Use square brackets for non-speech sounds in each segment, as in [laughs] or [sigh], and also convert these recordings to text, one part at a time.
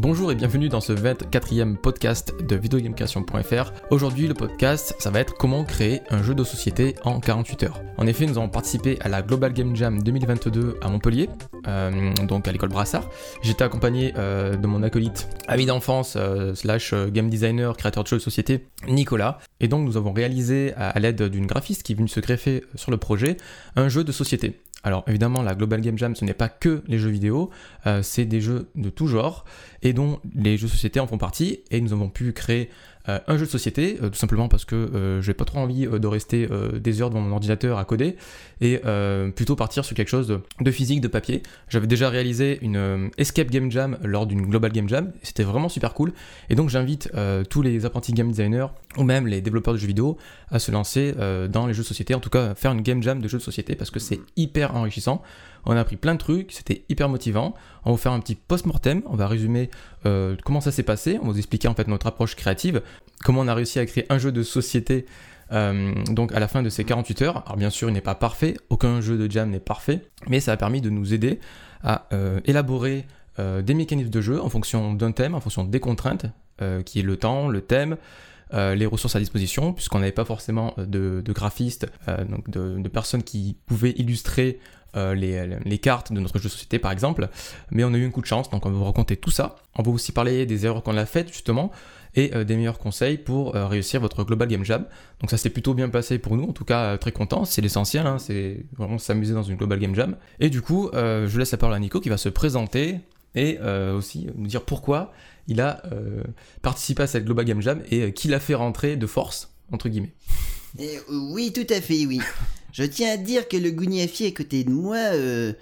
Bonjour et bienvenue dans ce 24e podcast de videogamecreation.fr. Aujourd'hui, le podcast, ça va être comment créer un jeu de société en 48 heures. En effet, nous avons participé à la Global Game Jam 2022 à Montpellier, euh, donc à l'école Brassard. J'étais accompagné euh, de mon acolyte, ami d'enfance, euh, slash game designer, créateur de jeux de société, Nicolas. Et donc, nous avons réalisé, à l'aide d'une graphiste qui est venue se greffer sur le projet, un jeu de société. Alors évidemment, la Global Game Jam, ce n'est pas que les jeux vidéo, euh, c'est des jeux de tout genre, et dont les jeux de société en font partie, et nous avons pu créer un jeu de société, euh, tout simplement parce que euh, j'ai pas trop envie de rester des heures devant mon ordinateur à coder, et plutôt partir sur quelque chose de, physique, de papier. J'avais déjà réalisé une Escape Game Jam lors d'une Global Game Jam, c'était vraiment super cool, et donc j'invite tous les apprentis game designers, ou même les développeurs de jeux vidéo, à se lancer dans les jeux de société, en tout cas faire une game jam de jeux de société, parce que c'est hyper enrichissant. On a appris plein de trucs, c'était hyper motivant. On va faire un petit post-mortem, on va résumer euh, comment ça s'est passé, on va vous expliquer en fait notre approche créative, comment on a réussi à créer un jeu de société euh, donc à la fin de ces 48 heures. Alors bien sûr, il n'est pas parfait, aucun jeu de jam n'est parfait, mais ça a permis de nous aider à euh, élaborer des mécanismes de jeu en fonction d'un thème, en fonction des contraintes, qui est le temps, le thème, les ressources à disposition, puisqu'on n'avait pas forcément de, graphistes, donc de, de, personnes qui pouvaient illustrer euh, les, cartes de notre jeu de société par exemple, mais on a eu un coup de chance, donc on va vous raconter tout ça. On va aussi parler des erreurs qu'on a faites justement et euh, des meilleurs conseils pour euh, réussir votre Global Game Jam. Donc ça s'est plutôt bien passé pour nous, en tout cas très content, c'est l'essentiel, hein, c'est vraiment s'amuser dans une Global Game Jam. Et du coup, je laisse la parole à Nico qui va se présenter et aussi nous dire pourquoi il a participé à cette Global Game Jam et qui l'a fait rentrer de force, entre guillemets. Eh, oui, tout à fait, oui. Je tiens à dire que le Gouniafi à côté de moi, euh,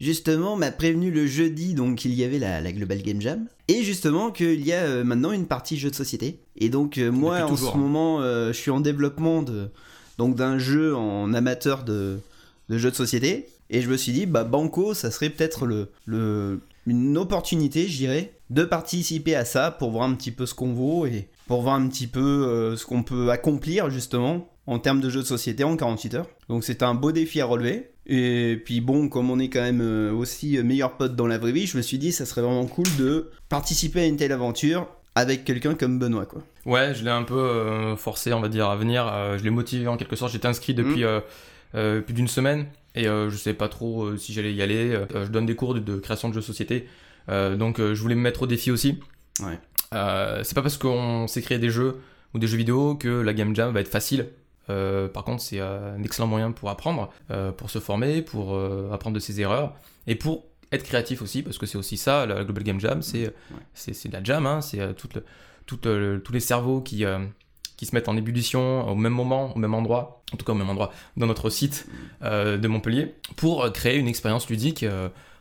justement, m'a prévenu le jeudi, donc qu'il y avait la, Global Game Jam, et justement qu'il y a euh, maintenant une partie jeu de société. Et donc euh, moi, en ce moment, je suis en développement de, donc d'un jeu en amateur de, de jeux de société, et je me suis dit, bah Banco, ça serait peut-être le, le, une opportunité, je dirais, de participer à ça pour voir un petit peu ce qu'on vaut et pour voir un petit peu ce qu'on peut accomplir justement en termes de jeux de société en 48 heures. Donc c'est un beau défi à relever. Et puis bon, comme on est quand même euh, aussi meilleurs potes dans la vraie vie, je me suis dit ça serait vraiment cool de participer à une telle aventure avec quelqu'un comme Benoît quoi. Ouais, je l'ai un peu euh, forcé, on va dire, à venir. Euh, je l'ai motivé en quelque sorte. J'étais inscrit depuis mmh. plus d'une semaine et je sais pas trop si j'allais y aller. je donne des cours de, création de jeux de société, donc je voulais me mettre au défi aussi. Ouais. c'est pas parce qu'on sait créer des jeux ou des jeux vidéo que la game jam va être facile. Euh, par contre, c'est un excellent moyen pour apprendre, euh, pour se former, pour euh, apprendre de ses erreurs et pour être créatif aussi, parce que c'est aussi ça, la Global Game Jam, c'est de la jam, hein, c'est tous les cerveaux qui, qui se mettent en ébullition au même moment, au même endroit, en tout cas au même endroit, dans notre site de Montpellier, pour créer une expérience ludique,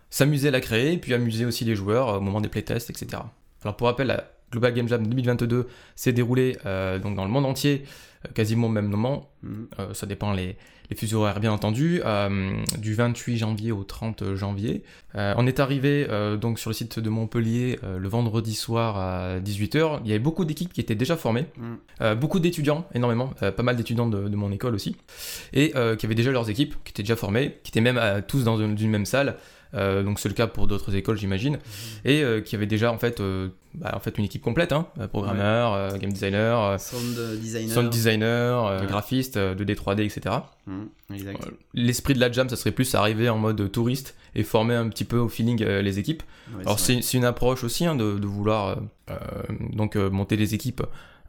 s'amuser à la créer, puis amuser aussi les joueurs au moment des playtests, etc. Alors pour rappel, la Global Game Jam 2022 s'est déroulée donc dans le monde entier euh, quasiment au même moment. Mhm. Euh, ça dépend les, les fuseaux horaires bien entendu, euh, du 28 janvier au 30 janvier. on est arrivé donc sur le site de Montpellier le vendredi soir à 18h. Il y avait beaucoup d'équipes qui étaient déjà formées, mhm. beaucoup d'étudiants, énormément, pas mal d'étudiants de, mon école aussi, et qui avaient déjà leurs équipes, qui étaient déjà formées, qui étaient même tous dans une même salle. Euh, donc c'est le cas pour d'autres écoles j'imagine, et euh, qui avait déjà en fait, euh, bah, en fait une équipe complète, hein, programmeur, game designer, sound designer, sound designer graphiste, 2D, 3D, etc. L'esprit de la jam, ça serait plus arriver en mode touriste et former un petit peu au feeling les équipes. Alors c'est une approche aussi hein, de, de, vouloir donc monter les équipes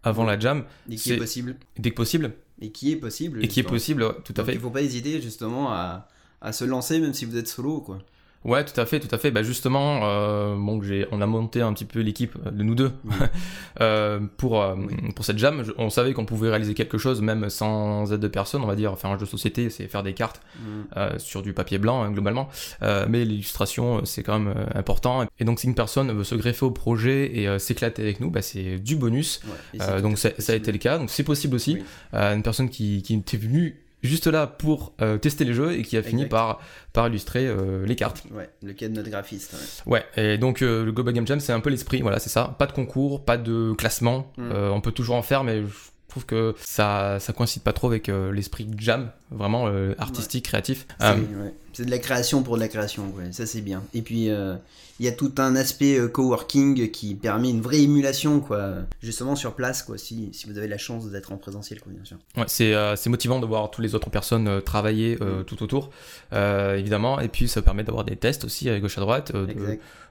avant la jam. Dès est possible. Dès que possible. Et qui est possible. Et qui est possible, tout à fait. Il faut pas hésiter justement à, à se lancer même si vous êtes solo quoi. Ouais, tout à fait, tout à fait. Bah justement, euh, bon, j'ai, on a monté un petit peu l'équipe de nous deux [laughs] euh, pour euh, pour cette jam. on savait qu'on pouvait réaliser quelque chose même sans aide de personne, on va dire. Faire un jeu de société, c'est faire des cartes mm. euh, sur du papier blanc hein, globalement. Euh, mais l'illustration, c'est quand même important. Et donc, si une personne veut se greffer au projet et s'éclater avec nous, bah, c'est du bonus. donc, ça, ça, a été le cas. Donc, c'est possible aussi. une personne qui qui était venue juste là pour euh, tester les jeux et qui a fini par, par illustrer euh, les cartes. Ouais, le cas de notre graphiste. Ouais, et donc euh, le Global Game Jam, c'est un peu l'esprit, voilà, c'est ça. Pas de concours, pas de classement. Mm. on peut toujours en faire, mais je trouve que ça, ça coïncide pas trop avec l'esprit jam, vraiment artistique, créatif. C'est de la création pour de la création, ouais, ça c'est bien. Et puis euh, il y a tout un aspect euh, coworking qui permet une vraie émulation, quoi, justement sur place, quoi, si, si vous avez la chance d'être en présentiel, quoi, bien sûr. Ouais, c'est euh, c'est motivant de voir toutes les autres personnes travailler euh, tout autour, évidemment, et puis ça permet d'avoir des tests aussi à gauche à droite,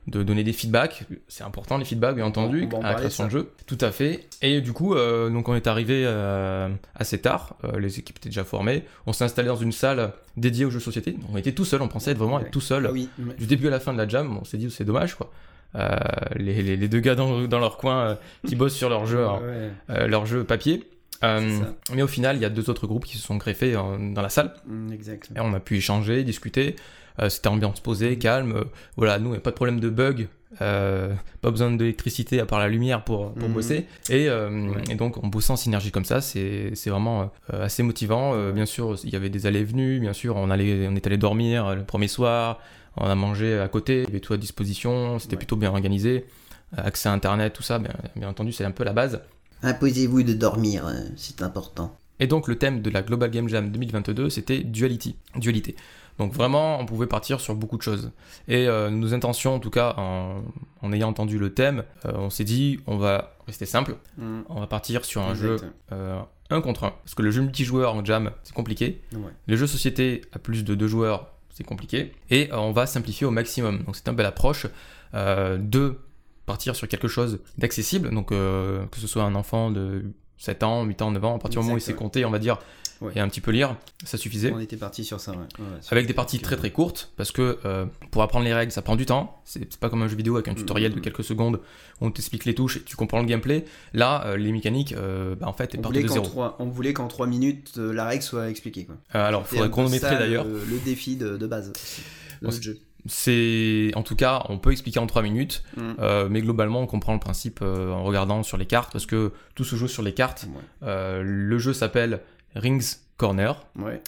de, donner des feedbacks. C'est important les feedbacks, bien entendu, On va en à la de création de jeu. Tout à fait. Et du coup, donc on est arrivé assez tard. les équipes étaient déjà formées. On s'est installé dans une salle dédiée aux jeux de société. On était tout seul. On pensait être vraiment Ouais. être tout seul. Ah oui. Du début à la fin de la jam, on s'est dit c'est dommage quoi. Euh, les, les- les deux gars dans, dans leur coin euh, qui bossent sur leur jeu, hein, Ouais, euh, leur jeu papier. Mais au final, il y a deux autres groupes qui se sont greffés dans la salle. Mm, exact. Et on a pu échanger, discuter. Euh, C'était ambiance posée, calme. Euh, voilà, nous, il n'y a pas de problème de bug. Euh, pas besoin d'électricité à part la lumière pour, pour Mhm. bosser. Et, euh, Ouais. et donc, en bossant en synergie comme ça, c'est c'est vraiment euh, assez motivant. Euh, bien sûr, il y avait des allées et venues. Bien sûr, on, allait, on est allé dormir euh, le premier soir. On a mangé à côté. Il y avait tout à disposition. C'était Ouais. plutôt bien organisé. Euh, accès à Internet, tout ça, bien, bien entendu, c'est un peu la base. Imposez-vous de dormir, euh, c'est important. Et donc le thème de la Global Game Jam 2022, c'était duality, dualité. Donc vraiment, on pouvait partir sur beaucoup de choses. Et euh, nos intentions, en tout cas, en, en ayant entendu le thème, euh, on s'est dit, on va rester simple, Mm, on va partir sur un exact. jeu euh, un contre un. Parce que le jeu multijoueur en jam, c'est compliqué. Ouais. Les jeux société à plus de deux joueurs, c'est compliqué. Et euh, on va simplifier au maximum. Donc c'est une belle approche de partir sur quelque chose d'accessible. Donc que ce soit un enfant de 7 ans, 8 ans, 9 ans, à partir du moment où il sait compter, on va dire, Ouais. et un petit peu lire, ça suffisait. On était parti sur ça, ouais. Ouais, ouais, sur- Avec des parties très très courtes, parce que euh, pour apprendre les règles, ça prend du temps. C'est pas comme un jeu vidéo avec un tutoriel de Mhm. quelques secondes où on t'explique les touches et tu comprends le gameplay. Là, euh, les mécaniques, euh, bah, en fait, elles partent de zéro. on voulait qu'en 3 minutes, la règle soit expliquée, quoi. Alors, il faudrait chronométrer d'ailleurs. Le, le défi de, de base jeu. C'est, en tout cas, on peut expliquer en 3 minutes, Mm. euh, mais globalement, on comprend le principe euh, en regardant sur les cartes, parce que tout se joue sur les cartes. Ouais. Euh, le jeu s'appelle Rings Corner. Ouais.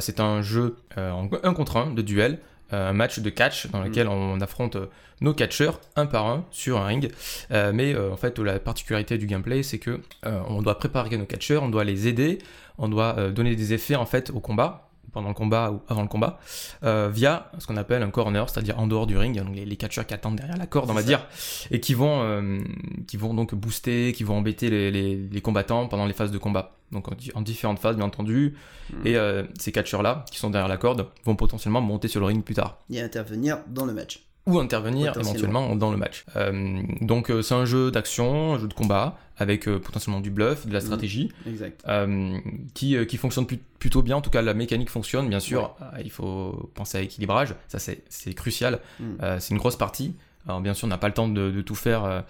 C'est un jeu en un contre un de duel, un match de catch dans lequel on affronte nos catcheurs un par un sur un ring. Mais en fait, la particularité du gameplay, c'est que on doit préparer nos catcheurs, on doit les aider, on doit donner des effets en fait au combat pendant le combat ou avant le combat, euh, via ce qu'on appelle un corner, c'est-à-dire en dehors du ring, donc les, les catcheurs qui attendent derrière la corde, on va dire, et qui vont, euh, qui vont donc booster, qui vont embêter les, les- les combattants pendant les phases de combat. Donc en, di- en différentes phases, bien entendu. Mhm. Et euh, ces catcheurs-là, qui sont derrière la corde, vont potentiellement monter sur le ring plus tard. Et intervenir dans le match. Ou intervenir éventuellement dans le match. Euh, donc euh, c'est un jeu d'action, un jeu de combat, avec euh, potentiellement du bluff, de la Mhm. stratégie, Exact. euh, qui, euh, qui fonctionne plut- plutôt bien. En tout cas, la mécanique fonctionne, bien sûr. Il faut penser à l'équilibrage, ça c'est crucial. Mm. C'est une grosse partie. Alors bien sûr, on n'a pas le temps de, de tout faire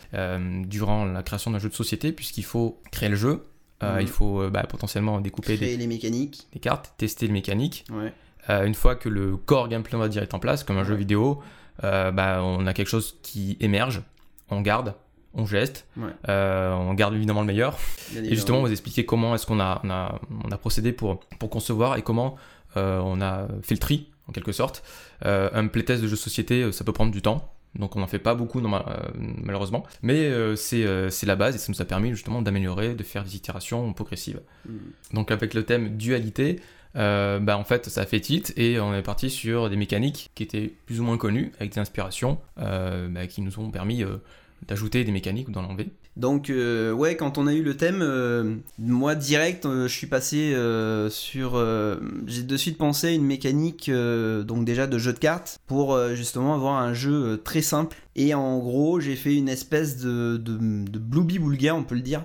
durant la création d'un jeu de société, puisqu'il faut créer le jeu, Mhm. il faut bah, potentiellement découper des, les mécaniques. des cartes, tester les mécaniques. Ouais. Euh, une fois que le core gameplay, on va dire, est en place, comme un jeu vidéo, euh, bah, on a quelque chose qui émerge, on garde, on geste, Ouais. euh, on garde évidemment le meilleur. Et justement, évidemment. vous expliquer comment est-ce qu'on a, on a, on a procédé pour, pour concevoir et comment on a fait le tri, en quelque sorte. Un playtest de jeu de société, ça peut prendre du temps. Donc on n'en fait pas beaucoup malheureusement, mais euh, c'est euh, la base et ça nous a permis justement d'améliorer, de faire des itérations progressives. Mm. Donc avec le thème dualité, euh, bah en fait ça a fait tilt et on est parti sur des mécaniques qui étaient plus ou moins connues avec des inspirations euh, bah, qui nous ont permis euh, d'ajouter des mécaniques ou d'en enlever. Donc ouais, quand on a eu le thème, moi direct, je suis passé sur, j'ai de suite pensé à une mécanique donc déjà de jeu de cartes pour justement avoir un jeu très simple. Et en gros, j'ai fait une espèce de de, de Blooby on peut le dire,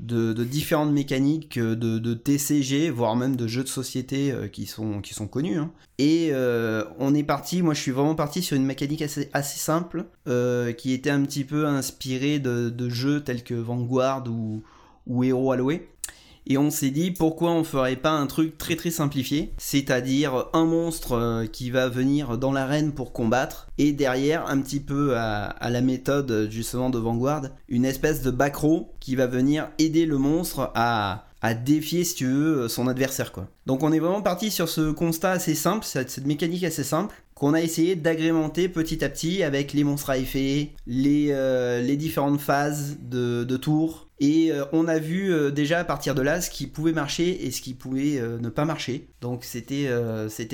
de, différentes mécaniques euh, de, TCG, voire même de jeux de société euh, qui sont connus. hein. Et euh, on est parti, moi je suis vraiment parti sur une mécanique assez, simple, qui était un petit peu inspirée de, de jeux tels que Vanguard ou, ou Hero Alloy. Et on s'est dit pourquoi on ferait pas un truc très très simplifié, c'est-à-dire un monstre euh, qui va venir dans l'arène pour combattre, et derrière, un petit peu à, la méthode justement de Vanguard, une espèce de back row qui va venir aider le monstre à, défier, si tu veux, son adversaire. Donc on est vraiment parti sur ce constat assez simple, cette mécanique assez simple, qu'on a essayé d'agrémenter petit à petit avec les monstres à effet, les, euh, les différentes phases de, de tours. Et euh, on a vu euh, déjà à partir de là ce qui pouvait marcher et ce qui pouvait ne pas marcher. Donc c'était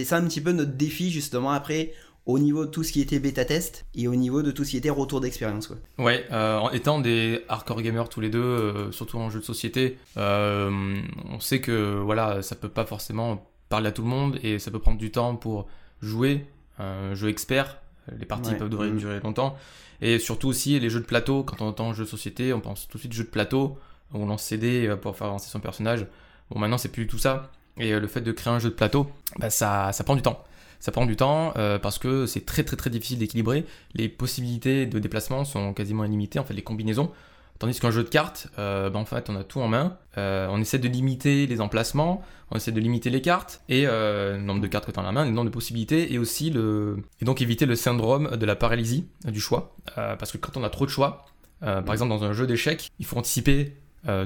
ça un petit peu notre défi justement après au niveau de tout ce qui était bêta test et au niveau de tout ce qui était retour d'expérience. quoi. Ouais, en étant des hardcore gamers tous les deux, surtout en jeu de société, on sait que voilà, ça peut pas forcément parler à tout le monde et ça peut prendre du temps pour jouer un jeu expert. Les parties Ouais. peuvent durer, Mhm. durer longtemps. Et surtout aussi les jeux de plateau, quand on entend jeu de société, on pense tout de suite jeu de plateau, où on lance CD euh, pour faire avancer son personnage. Bon, maintenant c'est plus tout ça. Et euh, le fait de créer un jeu de plateau, bah, ça, ça prend du temps. Ça prend du temps euh, parce que c'est très très très difficile d'équilibrer. Les possibilités de déplacement sont quasiment illimitées, en fait les combinaisons. Tandis qu'un jeu de cartes, euh, bah, en fait on a tout en main. Euh, on essaie de limiter les emplacements, on essaie de limiter les cartes et euh, le nombre de cartes que tu as en la main, le nombre de possibilités et aussi le et donc éviter le syndrome de la paralysie du choix. Parce que quand on a trop de choix, par exemple dans un jeu d'échecs, il faut anticiper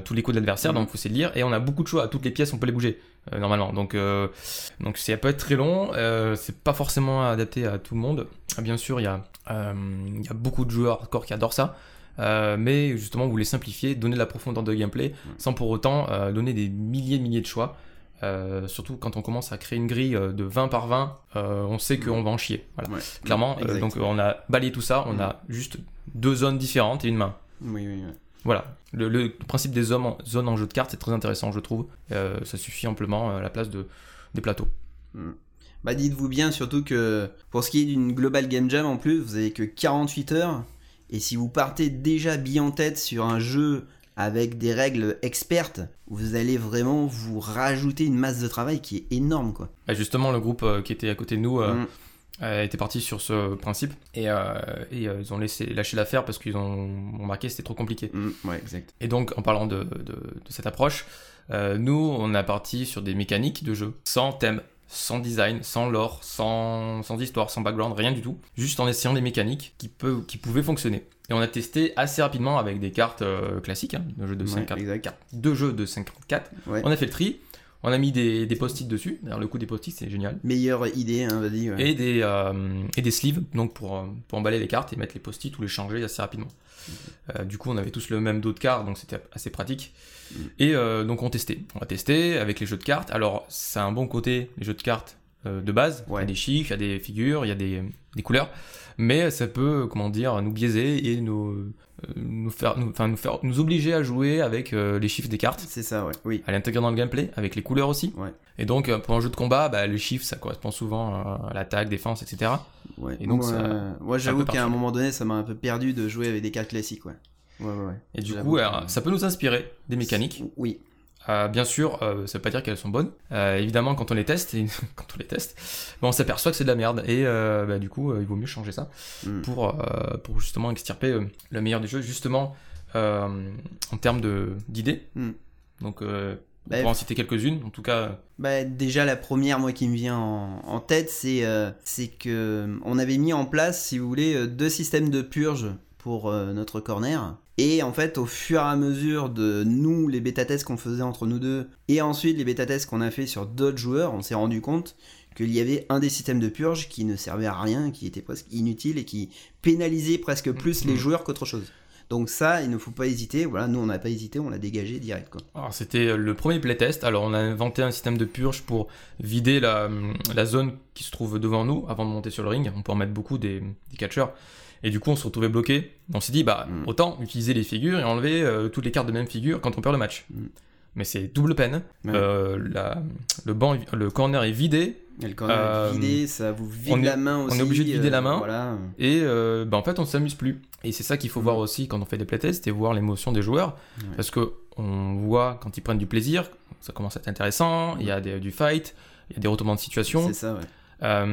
tous les coups de l'adversaire, donc il faut essayer de lire et on a beaucoup de choix. Toutes les pièces on peut les bouger normalement. Donc donc ça peut être très long, c'est pas forcément adapté à tout le monde. Bien sûr, il y, a, y a beaucoup de joueurs hardcore qui adorent ça. Euh, mais justement, vous voulez simplifier, donner de la profondeur de gameplay, sans pour autant euh, donner des milliers de milliers de choix. Euh, surtout quand on commence à créer une grille de 20 par 20, euh, on sait qu'on va en chier. Voilà. Ouais. Clairement, donc on a balayé tout ça, on Mm. a juste deux zones différentes et une main. Oui, oui, oui. Voilà. Le, le principe des zones en, zones en jeu de cartes, c'est très intéressant, je trouve. Ça suffit amplement à la place de, des plateaux. Bah dites-vous bien surtout que pour ce qui est d'une Global Game Jam en plus, vous avez que 48 heures. Et si vous partez déjà bien en tête sur un jeu avec des règles expertes, vous allez vraiment vous rajouter une masse de travail qui est énorme quoi. Bah, justement, le groupe euh, qui était à côté de nous euh, Mm. euh, était parti sur ce principe et, euh, et, euh, ils ont laissé lâché l'affaire parce qu'ils ont remarqué que c'était trop compliqué. Mm, ouais, exact. Et donc, en parlant de, de- de cette approche, euh, nous, on a parti sur des mécaniques de jeu, sans thème, sans design, sans lore, sans, sans histoire, sans background, rien du tout. Juste en essayant des mécaniques qui, peuvent, qui pouvaient fonctionner. Et on a testé assez rapidement avec des cartes euh, classiques, hein, de jeux de Ouais, 5 cartes, exact. deux jeux de 54. Ouais. On a fait le tri, on a mis des, des post-it dessus. D'ailleurs, le coup des post-it, c'est génial. Meilleure idée, hein, vas-y. ouais. Et des, euh, et des sleeves, donc pour, euh, pour emballer les cartes et mettre les post-it ou les changer assez rapidement. Euh, du coup, on avait tous le même dos de cartes, donc c'était assez pratique. Mhm. Et euh, donc on testait. On a testé avec les jeux de cartes. Alors, c'est un bon côté, les jeux de cartes de base. Il y a des chiffres, il y a des figures, il y a des, des couleurs. Mais ça peut, comment dire, nous biaiser et nous, euh, nous, faire, nous, enfin, nous, faire, nous obliger à jouer avec euh, les chiffres des cartes C'est ça, ouais. Oui. à l'intégrer dans le gameplay, avec les couleurs aussi. Ouais. Et donc, euh, pour un jeu de combat, bah, les chiffres, ça correspond souvent euh, à l'attaque, défense, etc. Ouais. Et donc, moi, j'avoue qu'à un moment donné, ça m'a un peu perdu de jouer avec des cartes classiques, ouais. Ouais, ouais, ouais. Et du coup, euh, ça peut nous inspirer des mécaniques. Oui. Euh, bien sûr, euh, ça veut pas dire qu'elles sont bonnes. Euh, évidemment, quand on les teste, et [laughs] quand on les teste, bon, on s'aperçoit que c'est de la merde. Et euh, bah, du coup, il vaut mieux changer ça Mm. pour, pour justement extirper le meilleur des jeux, justement en termes d'idées. Mm. Donc, euh, on Bah, pourra en citer quelques-unes. En tout cas, Bah, déjà, la première, moi, qui me vient en, en tête, c'est que on avait mis en place, si vous voulez, deux systèmes de purge pour notre corner. Et en fait, au fur et à mesure de nous, les bêta-tests qu'on faisait entre nous deux, et ensuite les bêta-tests qu'on a fait sur d'autres joueurs, on s'est rendu compte qu'il y avait un des systèmes de purge qui ne servait à rien, qui était presque inutile et qui pénalisait presque plus les joueurs qu'autre chose. Donc ça, il ne faut pas hésiter. Voilà, nous on n'a pas hésité, on l'a dégagé direct. Alors, c'était le premier playtest. Alors, on a inventé un système de purge pour vider la, zone qui se trouve devant nous avant de monter sur le ring. On peut en mettre beaucoup des catcheurs. Et du coup, on se retrouvait bloqué. On s'est dit, bah, Mm. autant utiliser les figures et enlever euh, toutes les cartes de même figure quand on perd le match. Mm. Mais c'est double peine. Ouais. Euh, la- le, banc, le corner est vidé. Et le corner Euh, est vidé, ça vous vide est- la main aussi. on est obligé de vider euh, la main. Voilà. Et euh, bah, en fait, on s'amuse plus. Et c'est ça qu'il faut Mm. voir aussi quand on fait des playtests et voir l'émotion des joueurs. Ouais. Parce que on voit quand ils prennent du plaisir, ça commence à être intéressant, il y a des- du fight, il y a des retournements de situation. C'est ça, ouais. Euh,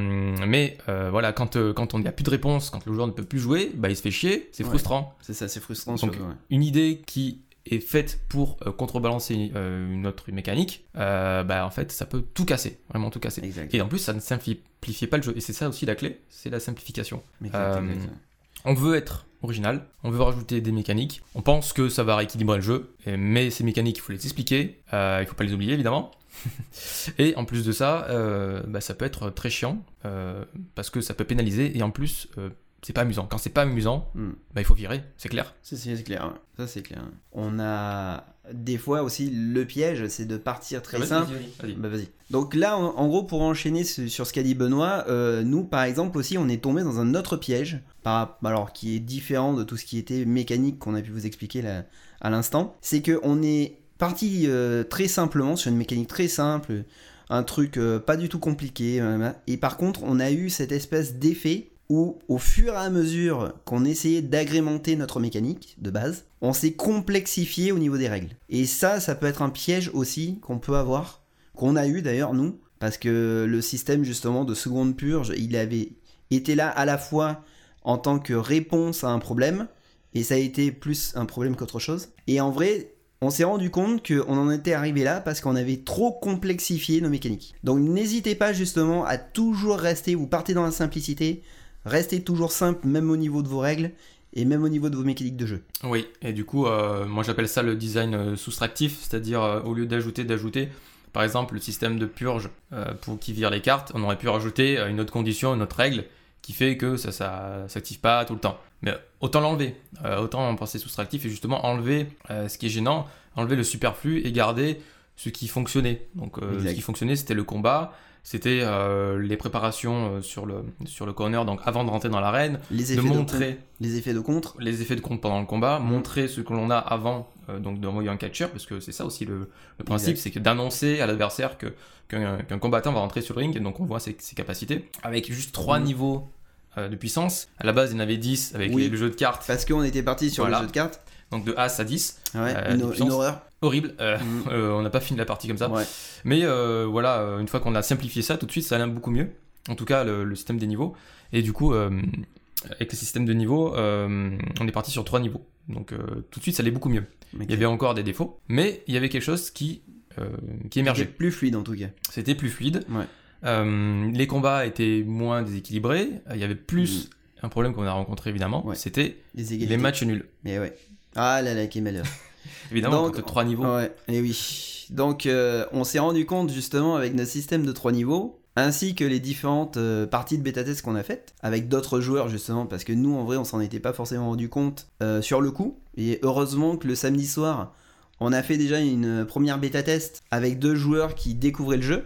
mais euh, voilà, quand, euh, quand on n'y a plus de réponse, quand le joueur ne peut plus jouer, bah, il se fait chier, c'est Ouais. frustrant. C'est ça, c'est frustrant. Donc, surtout, ouais. Une idée qui est faite pour euh, contrebalancer euh, une autre mécanique, euh, bah, en fait, ça peut tout casser, vraiment tout casser. Exact. Et en plus, ça ne simplifie pas le jeu. Et c'est ça aussi la clé, c'est la simplification. Exact, exact. On veut être original. On veut rajouter des mécaniques. On pense que ça va rééquilibrer le jeu, mais ces mécaniques, il faut les expliquer. Il faut pas les oublier, évidemment. [laughs] et en plus de ça, euh, bah, ça peut être très chiant euh, parce que ça peut pénaliser et en plus, euh, c'est pas amusant. Quand c'est pas amusant, Hmm. bah, il faut virer, c'est clair. C'est clair, ça c'est clair. On a des fois aussi le piège, c'est de partir très Vas-y, simple. vas-y. Bah vas-y. Donc là, en, en gros, pour enchaîner sur ce qu'a dit Benoît, nous, par exemple, aussi, on est tombé dans un autre piège, par, alors qui est différent de tout ce qui était mécanique qu'on a pu vous expliquer là, à l'instant. C'est que on est parti euh, très simplement sur une mécanique très simple, un truc euh, pas du tout compliqué. euh, et par contre, on a eu cette espèce d'effet où, au fur et à mesure qu'on essayait d'agrémenter notre mécanique de base, on s'est complexifié au niveau des règles. Et ça, ça peut être un piège aussi qu'on peut avoir qu'on a eu d'ailleurs nous, parce que le système justement de seconde purge, il avait été là à la fois en tant que réponse à un problème, et ça a été plus un problème qu'autre chose. Et en vrai, on s'est rendu compte qu'on en était arrivé là parce qu'on avait trop complexifié nos mécaniques. Donc n'hésitez pas justement à toujours rester, vous partez dans la simplicité, restez toujours simple même au niveau de vos règles et même au niveau de vos mécaniques de jeu. Oui, et du coup, euh, moi j'appelle ça le design euh, soustractif, c'est-à-dire euh, au lieu d'ajouter, d'ajouter, par exemple le système de purge pour qui vire les cartes, on aurait pu rajouter une autre condition, une autre règle qui fait que ça, ça s'active pas tout le temps. Mais autant l'enlever, Euh, autant en penser soustractif et justement enlever euh, ce qui est gênant, enlever le superflu et garder ce qui fonctionnait. Donc euh, ce qui fonctionnait c'était le combat, c'était euh, les préparations euh, sur, le, sur le corner, donc avant de rentrer dans l'arène, Les de effets de, montrer contre, les effets de contre, les effets de compte pendant le combat, montrer ce que l'on a avant euh, donc d'envoyer un catcher, parce que c'est ça aussi le, le principe, c'est que d'annoncer à l'adversaire que qu'un combattant va rentrer sur le ring, et donc on voit ses, ses capacités, avec juste trois Mhm. niveaux de puissance. À la base, il y en avait 10 avec Oui. les- le jeu de cartes, parce qu'on était parti sur Voilà. le jeu de cartes. Donc de As à 10. Ouais, Euh, une, horreur. Horrible, euh, Mhm. [laughs] euh, on n'a pas fini la partie comme ça. Ouais. Mais voilà, une fois qu'on a simplifié ça, tout de suite, ça allait beaucoup mieux. En tout cas, le, le système des niveaux. Et du coup, avec le système de niveaux, on est parti sur trois niveaux. Donc tout de suite, ça allait beaucoup mieux. Il y avait encore des défauts, mais il y avait quelque chose qui, qui C'était émergeait. plus fluide en tout cas. C'était plus fluide. Ouais. Les combats étaient moins déséquilibrés. Il y avait plus un problème qu'on a rencontré évidemment. C'était Les les matchs nuls. Mais ouais. Ah là là, quel malheur. [laughs] Évidemment, Donc, trois niveaux. Ouais, et oui. Donc, euh, on s'est rendu compte justement avec notre système de trois niveaux, ainsi que les différentes euh, parties de bêta test qu'on a faites, avec d'autres joueurs justement, parce que nous en vrai on s'en était pas forcément rendu compte euh, sur le coup. Et heureusement que le samedi soir, on a fait déjà une première bêta test avec deux joueurs qui découvraient le jeu.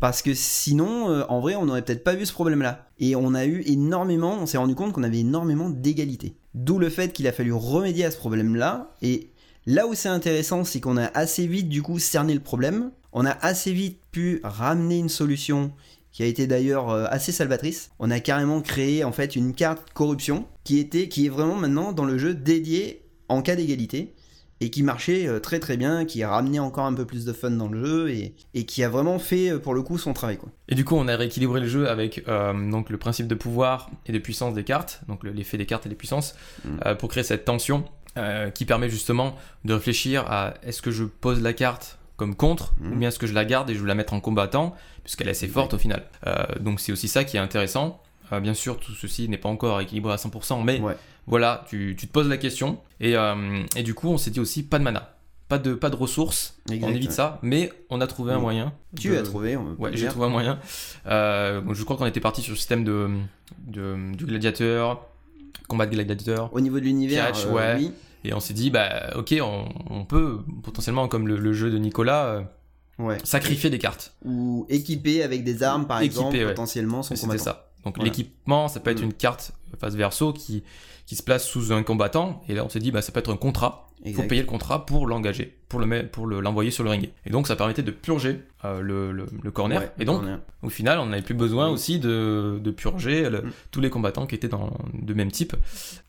Parce que sinon, euh, en vrai, on n'aurait peut-être pas vu ce problème-là. Et on a eu énormément, on s'est rendu compte qu'on avait énormément d'égalité. D'où le fait qu'il a fallu remédier à ce problème-là. Et là où c'est intéressant, c'est qu'on a assez vite, du coup, cerné le problème. On a assez vite pu ramener une solution qui a été d'ailleurs euh, assez salvatrice. On a carrément créé en fait une carte corruption qui était, qui est vraiment maintenant dans le jeu dédiée en cas d'égalité et qui marchait euh, très très bien, qui a ramené encore un peu plus de fun dans le jeu et, et qui a vraiment fait euh, pour le coup son travail quoi. Et du coup, on a rééquilibré le jeu avec euh, donc le principe de pouvoir et de puissance des cartes, donc le- l'effet des cartes et des puissances, Mm. euh, pour créer cette tension euh, qui permet justement de réfléchir à est-ce que je pose la carte comme contre Mm. ou bien est-ce que je la garde et je veux la mettre en combattant puisqu'elle est assez forte au final. Donc c'est aussi ça qui est intéressant. Bien sûr, tout ceci n'est pas encore équilibré à 100%, mais Ouais. Voilà, tu, tu te poses la question et, euh, et du coup, on s'est dit aussi pas de mana, pas de, pas de ressources, Exact, on évite ouais. ça, mais on a trouvé un Mm. moyen. Tu de- as trouvé, on peut Ouais, j'ai trouvé un moyen. Euh, bon, je crois qu'on était parti sur le système de, de- du gladiateur, combat de gladiateur. Au niveau de l'univers, euh, ouais. oui. Et on s'est dit, bah, ok, on, on peut potentiellement, comme le, le jeu de Nicolas, euh, Ouais. sacrifier des cartes. Ou équipé avec des armes par exemple, ouais. potentiellement son C'était ça. Donc Voilà. l'équipement, ça peut être Mm. une carte face verso qui, qui se place sous un combattant. Et là, on s'est dit, bah, ça peut être un contrat. Il faut payer le contrat pour l'engager, pour le pour le- l'envoyer sur le ring. Et donc, ça permettait de purger euh, le, le- le corner. Ouais, et donc, corner. Au final, on n'avait plus besoin Oui. aussi de, de purger le- Mm. tous les combattants qui étaient dans, de même type.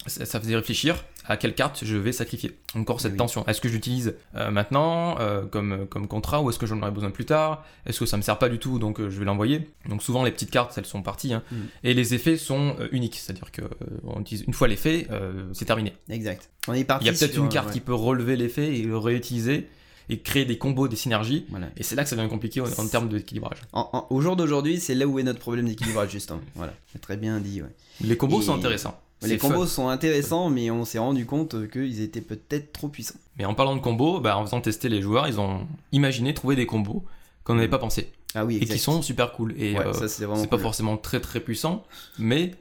Ça, ça faisait réfléchir à quelle carte je vais sacrifier. Encore cette Oui. tension. Est-ce que j'utilise euh, maintenant euh, comme, comme contrat ou est-ce que j'en aurai besoin plus tard? Est-ce que ça me sert pas du tout donc je vais l'envoyer? Donc souvent les petites cartes elles sont parties hein. Mm. et les effets sont uniques, c'est-à-dire que on utilise une fois l'effet, c'est terminé. Exact. On est parti Il y a peut-être une carte. Qui peut relever l'effet et le réutiliser et créer des combos, des synergies. Voilà. Et c'est là que ça devient compliqué en, en termes d'équilibrage. Au jour d'aujourd'hui, c'est là où est notre problème d'équilibrage, justement. [laughs] Voilà, très bien dit. Ouais. Les combos Et- sont intéressants. Les combos fun. sont intéressants, mais on s'est rendu compte qu'ils étaient peut-être trop puissants. Mais en parlant de combos, bah, en faisant tester les joueurs, ils ont imaginé trouver des combos qu'on n'avait pas pensé Ah oui, et qui sont super cool. Et Ouais, euh, c'est pas cool. forcément très très puissant, mais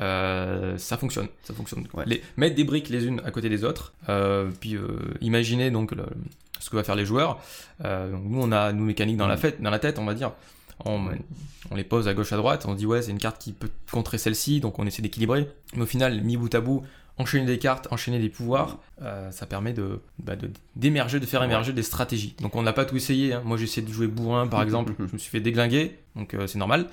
euh, ça fonctionne. Ça fonctionne. Ouais. Les, mettre des briques les unes à côté des autres, euh, puis euh, imaginer donc le- ce que va faire les joueurs. Euh, nous on a nos mécaniques dans la, fête, dans la tête, on va dire. On, on les pose à gauche à droite, on se dit ouais c'est une carte qui peut contrer celle-ci, donc on essaie d'équilibrer. Mais au final, mis bout à bout, enchaîner des cartes, enchaîner des pouvoirs, euh, ça permet de bah, de- d'émerger, de, faire émerger des stratégies. Donc on n'a pas tout essayé. hein. Moi j'ai essayé de jouer bourrin par [laughs] exemple, je me suis fait déglinguer, donc euh, c'est normal.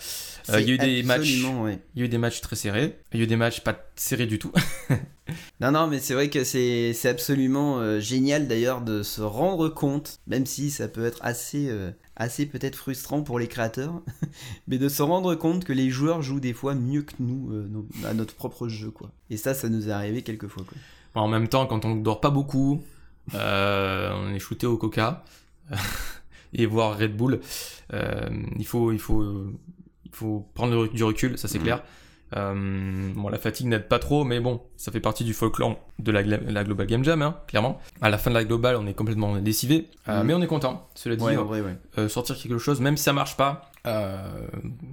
Euh, il y a eu des matchs Absolument, ouais. il y a eu des matchs très serrés, il y a eu des matchs pas serrés du tout. [laughs] Non, non, mais c'est vrai que c'est c'est absolument euh, génial d'ailleurs de se rendre compte, même si ça peut être assez, euh, assez peut-être frustrant pour les créateurs, [laughs] mais de se rendre compte que les joueurs jouent des fois mieux que nous euh, nos- à notre propre jeu, quoi. Et ça, ça nous est arrivé quelques fois, quoi. en même temps, quand on dort pas beaucoup, on est shooté au coca [laughs] et voir Red Bull, il faut, il faut, il faut prendre du recul, ça c'est Mhm. clair. Euh, bon, la fatigue n'aide pas trop, mais bon, ça fait partie du folklore de la, Global Game Jam, hein, clairement. À la fin de la Global, on est complètement décivé, euh, Mhm. mais on est content. Cela dit, Ouais, euh, en vrai, ouais. euh, sortir quelque chose, même si ça marche pas,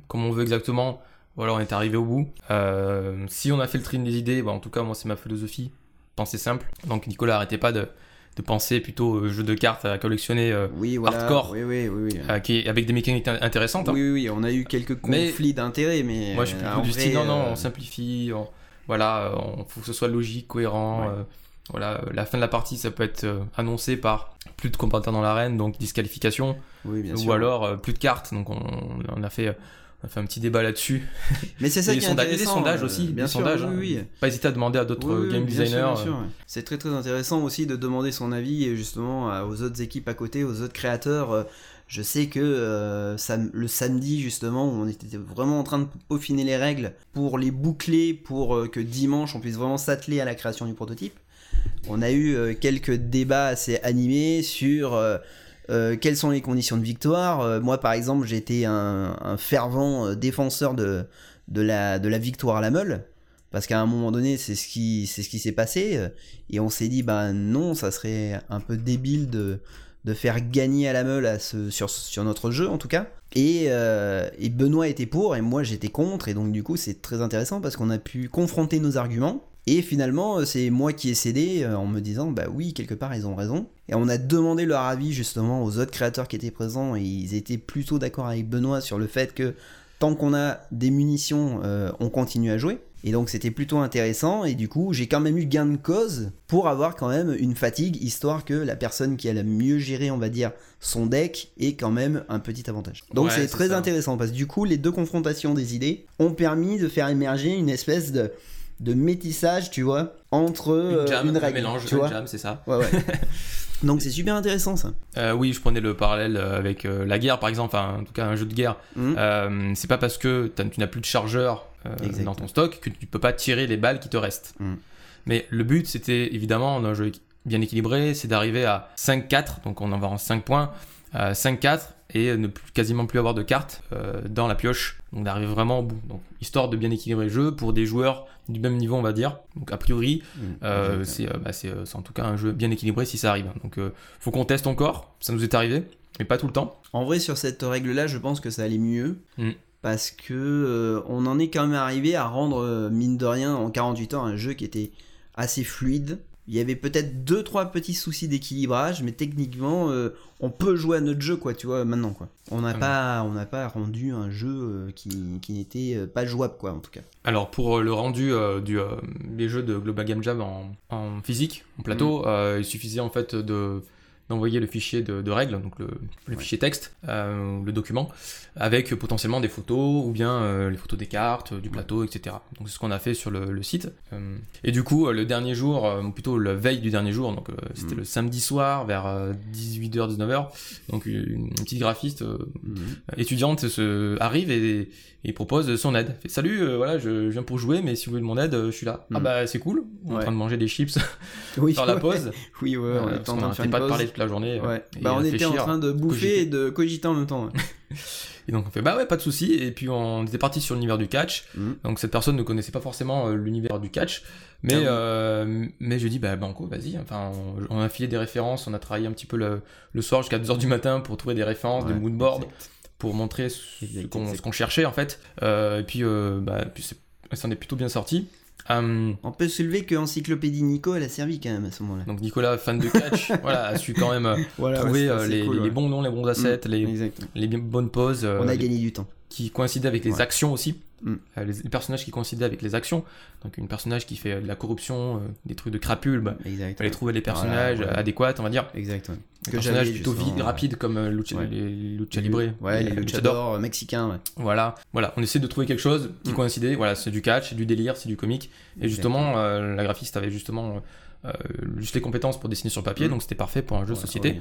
comme on veut exactement, voilà, on est arrivé au bout. Si on a fait le tri des idées, bah, en tout cas, moi, c'est ma philosophie, penser simple. Donc, Nicolas, arrêtez pas de, de penser plutôt euh, jeu de cartes à collectionner euh, Oui, voilà. hardcore. Oui, oui, oui. oui. euh, qui est, avec des mécaniques in- intéressantes. hein. Oui, oui, on a eu quelques conflits d'intérêts, mais. Moi, je suis euh, plutôt du style, non, non, on simplifie, on- voilà, on faut que ce soit logique, cohérent. Ouais. euh, voilà, la fin de la partie, ça peut être annoncé par plus de combattants dans l'arène, donc disqualification. Oui, bien ou sûr. alors plus de cartes. Donc on, on a fait, on a fait un petit débat là-dessus. [laughs] Mais c'est ça qui est sondages- et les intéressant. sondages euh, aussi, bien sûr, sondages, oui, hein. Pas hésiter à demander à d'autres Oui, oui, game designers. bien sûr, ouais. C'est très très intéressant aussi de demander son avis et justement aux autres équipes à côté, aux autres créateurs. euh, Je sais que euh, sam- le samedi justement, on était vraiment en train de peaufiner les règles pour les boucler, pour euh, que dimanche on puisse vraiment s'atteler à la création du prototype. On a eu euh, quelques débats assez animés sur euh, quelles sont les conditions de victoire? Euh, moi par exemple, j'étais un, un fervent euh, défenseur de, de, la, de la victoire à la meule. Parce qu'à un moment donné, c'est ce qui, c'est ce qui s'est passé. Et on s'est dit, bah non, ça serait un peu débile de, de faire gagner à la meule à ce, sur, sur notre jeu, en tout cas. Et Benoît était pour, et moi j'étais contre. Et donc, du coup, c'est très intéressant parce qu'on a pu confronter nos arguments. Et finalement, euh, c'est moi qui ai cédé euh, en me disant, bah oui, quelque part, ils ont raison. Et on a demandé leur avis justement aux autres créateurs qui étaient présents. Et ils étaient plutôt d'accord avec Benoît sur le fait que tant qu'on a des munitions, euh, on continue à jouer. Et donc c'était plutôt intéressant et du coup j'ai quand même eu gain de cause pour avoir quand même une fatigue histoire que la personne qui a le mieux géré on va dire son deck ait quand même un petit avantage. Donc Ouais, c'est c'est très ça. intéressant parce que du coup les deux confrontations des idées ont permis de faire émerger une espèce de, de métissage tu vois entre euh, Une jam, une un mélange, tu vois jam, c'est ça. Ouais ouais. [laughs] donc c'est super intéressant ça. Euh, oui, je prenais le parallèle euh, avec euh, la guerre, par exemple, enfin, en tout cas un jeu de guerre. Mhm. Euh, c'est pas parce que tu n'as plus de chargeur euh, dans ton stock que tu peux pas tirer les balles qui te restent. Mhm. Mais le but, c'était évidemment, dans un jeu bien équilibré, c'est d'arriver à 5-4, donc on en va en 5 points, à 5-4 et ne plus, quasiment plus avoir de cartes euh, dans la pioche, donc d'arriver vraiment au bout. Donc, histoire de bien équilibrer le jeu pour des joueurs du même niveau, on va dire. Donc, a priori, Mhm. euh, c'est euh, bah, c'est, en tout cas un jeu bien équilibré si ça arrive. Donc, faut qu'on teste encore, ça nous est arrivé, mais pas tout le temps. En vrai, sur cette règle-là, je pense que ça allait mieux. Mm. Parce que euh, on en est quand même arrivé à rendre, euh, mine de rien, en 48 heures, un jeu qui était assez fluide. Il y avait peut-être deux trois petits soucis d'équilibrage, mais techniquement, euh, on peut jouer à notre jeu, quoi, tu vois, maintenant, quoi. On n'a Ah pas, on n'a pas rendu un jeu euh, qui, qui n'était euh, pas jouable, quoi, en tout cas. Alors pour le rendu du, des jeux de Global Game Jam en, en physique, en Mm. plateau, euh, il suffisait en fait de d'envoyer le fichier de, de règles, donc le, le Ouais. fichier texte, euh, le document, avec potentiellement des photos ou bien euh, les photos des cartes, euh, du plateau, etc. Donc c'est ce qu'on a fait sur le, le site. Euh, et du coup, euh, le dernier jour, euh, ou plutôt la veille du dernier jour, donc euh, c'était Mhm. le samedi soir vers 18h, 19h, donc une, une petite graphiste euh, étudiante se, arrive et, et propose son aide. Fait, Salut, euh, voilà, je, je viens pour jouer, mais si vous voulez de mon aide, euh, je suis là. Ah Mm. bah c'est cool. On est en train de manger des chips [laughs] Oui, [laughs] dans la pause. [laughs] Oui, ouais, Euh, on était en train de faire n'arrêtait une pas de parler toute la journée. Ouais. Bah, on était en réfléchir. train de bouffer cogiter. et de cogiter en même temps. Et donc on fait bah ouais, pas de souci. Et puis on était parti sur l'univers du catch. Mhm. Donc cette personne ne connaissait pas forcément l'univers du catch, mais Ah oui. euh, mais je dis bah banco, vas-y. Enfin, on, on a filé des références, on a travaillé un petit peu le, le soir jusqu'à 2h du matin pour trouver des références, des moodboards, exact. Pour montrer ce qu'on cherchait en fait. Euh, et puis euh, bah puis c'est- ça en est plutôt bien sorti. Euh, On peut soulever que Encyclopédie Nico, elle a servi quand même à ce moment-là. donc Nicolas, fan de catch, [laughs] voilà, a su quand même euh, Voilà, trouver les, les bons noms, les bons assets, les, Exactement. les bien- bonnes euh, On a les- gagné du temps. Qui coïncidaient avec les Ouais. actions aussi. Mm. Euh, les, les personnages qui coïncidaient avec les actions. Donc, une personnage qui fait euh, de la corruption, euh, des trucs de crapule, bah, Exact. fallait trouver les personnages Voilà, ouais. adéquats, on va dire. Exact. ouais. Des personnages plutôt ouais. rapides comme euh, Lucha, Ouais. les Lucha Libre. Ouais, les Luchador. luchadors mexicains, ouais. Voilà, voilà, on essaie de trouver quelque chose qui Mm. coïncidait. Voilà, c'est du catch, c'est du délire, c'est du comique. Et justement, la graphiste avait justement juste les compétences pour dessiner sur papier, Mm. donc c'était parfait pour un jeu de Ouais, société.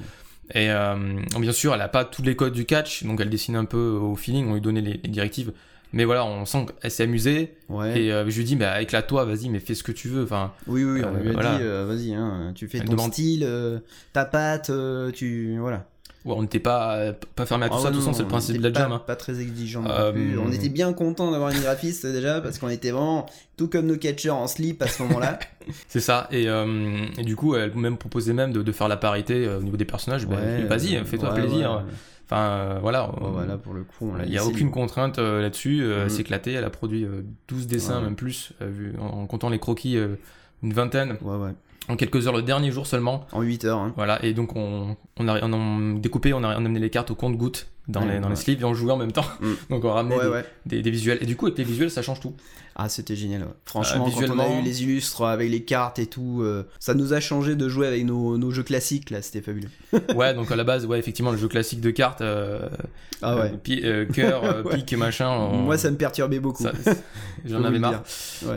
Et euh, bien sûr, elle a pas tous les codes du catch, donc elle dessine un peu au feeling, on lui donnait les, les directives. Mais voilà, on sent qu'elle s'est amusée. Ouais. Et euh, je lui dis, bah, éclate-toi, vas-y, mais fais ce que tu veux. Enfin, Oui, oui, on Euh, lui a voilà. dit, euh, vas-y, hein, tu fais Elle ton demande- style, euh, ta patte, euh, tu. Voilà. Ouais, on n'était pas, pas fermé à tout Ah ça. de toute façon, c'est le principe de la jam. Pas, hein. pas très exigeant non Euh, plus. On était bien content d'avoir une graphiste déjà parce qu'on était vraiment tout comme nos catcheurs en slip à ce moment-là. [laughs] C'est ça. Et, euh, et du coup, elle même proposait même de, de faire la parité euh, au niveau des personnages. Ouais, vas-y, euh, fais-toi ouais, plaisir. Enfin, euh, voilà. Voilà, pour le coup, Il n'y a aucune contrainte euh, là-dessus. euh, Elle s'est éclatée. Elle a produit euh, 12 dessins, Ouais. même plus, euh, vu- en, en comptant les croquis, euh, une vingtaine. Ouais, ouais. En quelques heures, le dernier jour seulement. En 8 heures. Hein. Voilà, et donc on, on, a, on a découpé, on a, on a amené les cartes au compte-gouttes dans, Ouais, les, dans les sleeves et on jouait en même temps. Mm. [laughs] donc on ramenait Ouais, des, des- des visuels. Et du coup, avec les visuels, ça change tout. Ah, c'était génial. Franchement, Euh, quand on a eu les illustres avec les cartes et tout, euh, ça nous a changé de jouer avec nos, nos jeux classiques là, c'était fabuleux. [laughs] ouais, donc à la base, ouais, effectivement, le jeu classique de cartes, euh, Ah ouais. euh, euh, cœur, euh, [laughs] pique, machin. on- Moi, ça me perturbait beaucoup. J'en avais marre.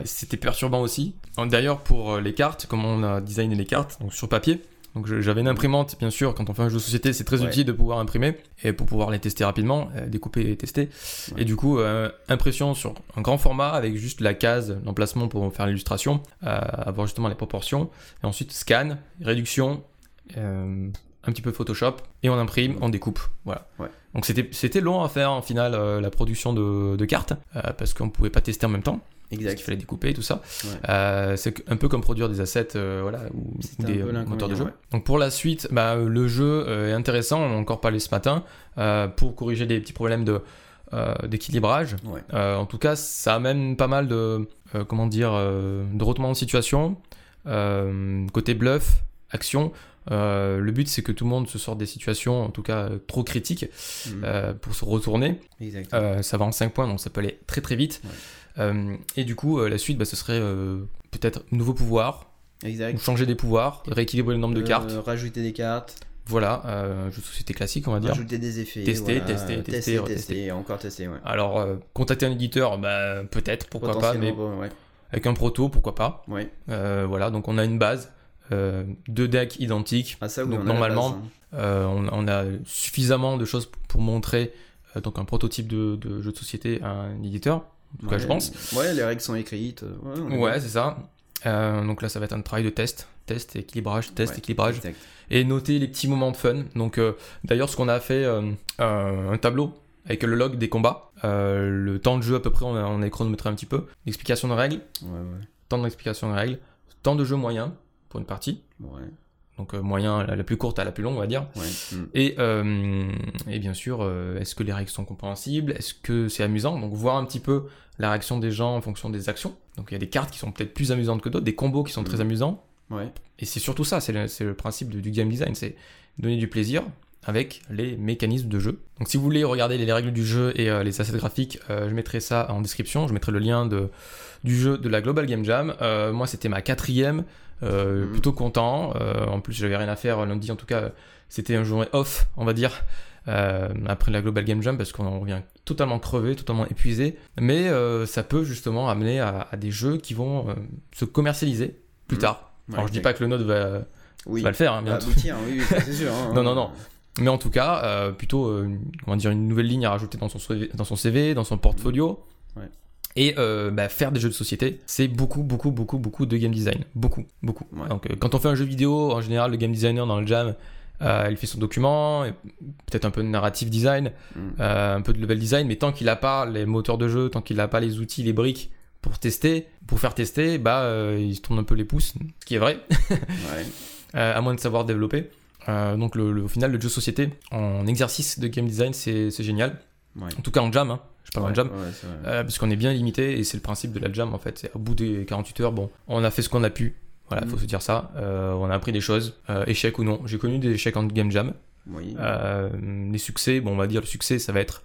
C'était perturbant aussi. D'ailleurs, pour euh, les cartes, comme on a designé les cartes, donc sur papier, donc j'avais une imprimante, bien sûr, quand on fait un jeu de société, c'est très Ouais. utile de pouvoir imprimer et pour pouvoir les tester rapidement, euh, découper et tester. Ouais. Et du coup, euh, impression sur un grand format avec juste la case, l'emplacement pour faire l'illustration, euh, avoir justement les proportions, et ensuite scan, réduction, un petit peu Photoshop, et on imprime, on découpe. Voilà. Ouais. Donc c'était long à faire en final la production de, de cartes, parce qu'on pouvait pas tester en même temps. Exact. qu'il fallait découper et tout ça. Ouais. Euh, c'est un peu comme produire des assets euh, voilà, ou des euh, moteurs de jeu. ouais. Donc pour la suite, bah, le jeu est intéressant, on en a encore parlé ce matin, euh, pour corriger des petits problèmes de, d'équilibrage. Ouais. En tout cas, ça amène pas mal de, comment dire, de retournements de situation, côté bluff, action. Euh, le but, c'est que tout le monde se sorte des situations, en tout cas euh, trop critiques, euh, pour se retourner. Ça va en 5 points, donc ça peut aller très très vite. Ouais. Euh, et du coup, euh, la suite, bah, ce serait euh, peut-être nouveau pouvoir, exact. ou changer des pouvoirs, rééquilibrer le nombre de cartes. Rajouter des cartes, Voilà, euh, jeu de société classique, on va dire. rajouter des effets. Tester, voilà. tester, tester, tester, tester, encore tester, ouais. Alors, euh, contacter un éditeur, bah, peut-être, pourquoi pas, mais ouais. avec un proto, pourquoi pas. Ouais. Euh, voilà, donc on a une base, euh, deux decks identiques. Ah, ça, oui, Donc, on a la normalement, base, hein. On, on a suffisamment de choses pour montrer donc un prototype de, de jeu de société à un éditeur, en tout cas, Ouais, je pense. Ouais, les règles sont écrites. euh, Ouais, c'est ça. Euh, donc là, ça va être un travail de test, test, équilibrage, test, Ouais, équilibrage, exact. et noter les petits moments de fun. Donc euh, d'ailleurs, ce qu'on a fait, euh, un, tableau avec le log des combats, le temps de jeu à peu près, on a, on a chronométré un petit peu, l'explication de règles, Ouais, ouais. temps d'explication de règles, temps de jeu moyen pour une partie, Ouais, donc euh, moyen la, la plus courte à la plus longue, on va dire. ouais. mm. Et, euh, et bien sûr, euh, est-ce que les règles sont compréhensibles? Est-ce que c'est amusant? Donc voir un petit peu la réaction des gens en fonction des actions. Donc il y a des cartes qui sont peut-être plus amusantes que d'autres, des combos qui sont très Mhm. amusants. Ouais. Et c'est surtout ça, c'est le, le principe du game design, c'est donner du plaisir avec les mécanismes de jeu. Donc si vous voulez regarder les, les règles du jeu et euh, les assets graphiques, euh, je mettrai ça en description, je mettrai le lien de, du jeu de la Global Game Jam. Euh, moi c'était ma quatrième, Mhm. plutôt content. En plus j'avais rien à faire lundi, en tout cas c'était un journée off, on va dire. après la Global Game Jam parce qu'on revient totalement crevé, totalement épuisé, mais ça peut justement amener à, à des jeux qui vont se commercialiser plus Mhm. tard. Ouais, Alors je dis pas que le node va, Oui. va le faire, hein, Bah, aboutir, oui, oui, c'est sûr. hein. [laughs] Non, non, non. Mais en tout cas, euh, plutôt euh, une- comment dire, une nouvelle ligne à rajouter dans son CV, dans son, CV, dans son portfolio. Ouais. Et euh, bah, faire des jeux de société, c'est beaucoup, beaucoup, beaucoup, beaucoup de game design. Beaucoup, beaucoup. Ouais. Donc, quand on fait un jeu vidéo, en général, le game designer dans le jam, il fait son document, peut-être un peu de narrative design, Mm. un peu de level design, mais tant qu'il n'a pas les moteurs de jeu, tant qu'il n'a pas les outils, les briques pour tester, pour faire tester, bah il se tourne un peu les pouces, ce qui est vrai, Ouais. [laughs] à moins de savoir développer. Euh, donc le, le- au final, le jeu société en exercice de game design, c'est génial. Ouais. En tout cas en jam, hein. je parle en jam. ouais. Euh, parce qu'on est bien limité et c'est le principe de la jam en fait. C'est au bout des 48 heures, bon, on a fait ce qu'on a pu. Voilà, Mhm. faut se dire ça. Euh, on a appris des choses, échecs ou non. J'ai connu des échecs en game jam. Oui. Les succès, bon, on va dire le succès, ça va être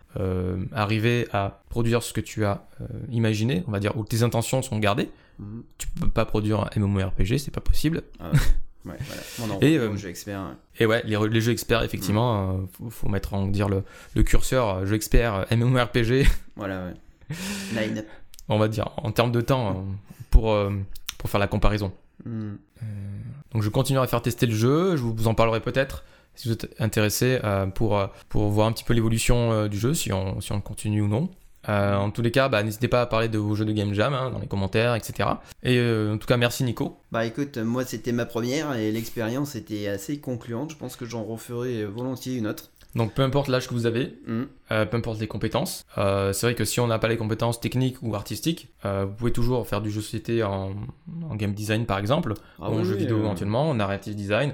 arriver à produire ce que tu as imaginé, on va dire, où tes intentions sont gardées. Mhm. Tu peux pas produire un MMORPG, c'est pas possible. Ah, [laughs] ouais, voilà. On en Et, euh, jeu expert. ouais. Et ouais, les, jeux experts, effectivement, euh, faut, faut mettre en dire le, le curseur euh, jeu expert euh, MMORPG. Voilà, ouais. [laughs] On va dire, en termes de temps, pour, euh, pour faire la comparaison. Mhm. Donc je continuerai à faire tester le jeu, je vous en parlerai peut-être si vous êtes intéressé pour, pour voir un petit peu l'évolution du jeu, si on, si on continue ou non. Euh, en tous les cas, bah, n'hésitez pas à parler de vos jeux de Game Jam hein, dans les commentaires, etc. Et euh, en tout cas, merci Nico. Bah écoute, moi c'était ma première et l'expérience était assez concluante. Je pense que j'en referai volontiers une autre. Donc peu importe l'âge que vous avez, Mhm. euh, peu importe les compétences, euh, c'est vrai que si on n'a pas les compétences techniques ou artistiques, euh, vous pouvez toujours faire du jeu de société en, en game design par exemple, Ah ou en oui, jeu vidéo éventuellement, en narrative design,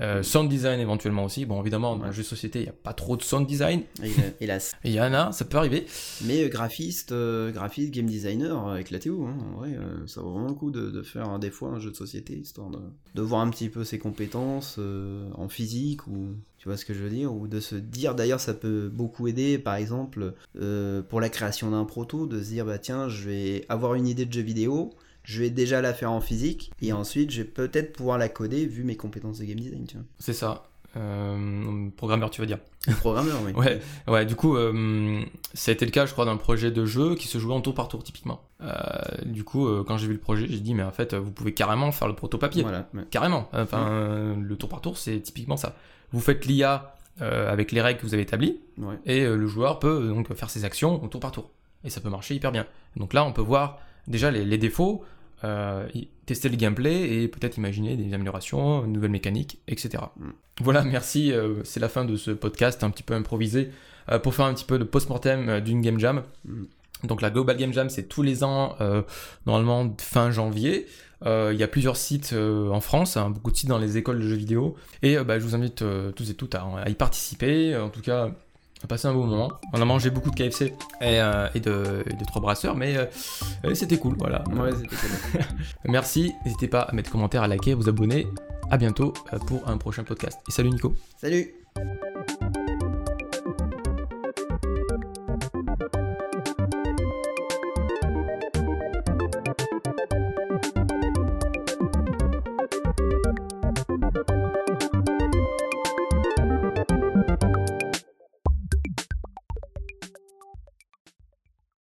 euh, sound design éventuellement aussi. Bon évidemment, dans le jeu de société, il n'y a pas trop de sound design, héla- [laughs] Hélas. il y en a, ça peut arriver. Mais euh, graphiste, euh, graphiste, game designer, éclatez-vous. Hein. En vrai, euh, ça vaut vraiment le coup de, de faire hein, des fois un jeu de société, histoire de, de voir un petit peu ses compétences en physique ou tu vois ce que je veux dire, ou de se dire d'ailleurs ça peut beaucoup aider, par exemple euh, pour la création d'un proto, de se dire bah tiens je vais avoir une idée de jeu vidéo, je vais déjà la faire en physique et ensuite je vais peut-être pouvoir la coder vu mes compétences de game design. Tu vois. C'est ça. Euh, programmeur, tu veux dire. [laughs] Programmeur, oui. Ouais, ouais, du coup, euh, ça a été le cas, je crois, d'un projet de jeu qui se jouait en tour par tour, typiquement. Euh, du coup, euh, quand j'ai vu le projet, j'ai dit, mais en fait, vous pouvez carrément faire le proto papier. Voilà. ouais. Carrément. Enfin, le tour par tour, c'est typiquement ça. Vous faites l'IA avec les règles que vous avez établies, Ouais. et le joueur peut donc faire ses actions au tour par tour. Et ça peut marcher hyper bien. Donc là, on peut voir déjà les, les défauts, euh, tester le gameplay et peut-être imaginer des améliorations, une nouvelle mécanique, etc. Mm. Voilà, merci. euh, c'est la fin de ce podcast un petit peu improvisé euh, pour faire un petit peu de post-mortem d'une game jam. Mm. Donc la Global Game Jam, c'est tous les ans, normalement fin janvier. Il y a plusieurs sites en France, hein, beaucoup de sites dans les écoles de jeux vidéo. Et bah, je vous invite tous et toutes à, à y participer. En tout cas, à passer un beau moment. On a mangé beaucoup de KFC et, euh, et de, et de trois brasseurs, mais euh, c'était cool. Voilà. Ouais, c'était cool. [laughs] Merci. N'hésitez pas à mettre commentaire, à liker, à vous abonner. À bientôt euh, pour un prochain podcast. Et salut Nico. Salut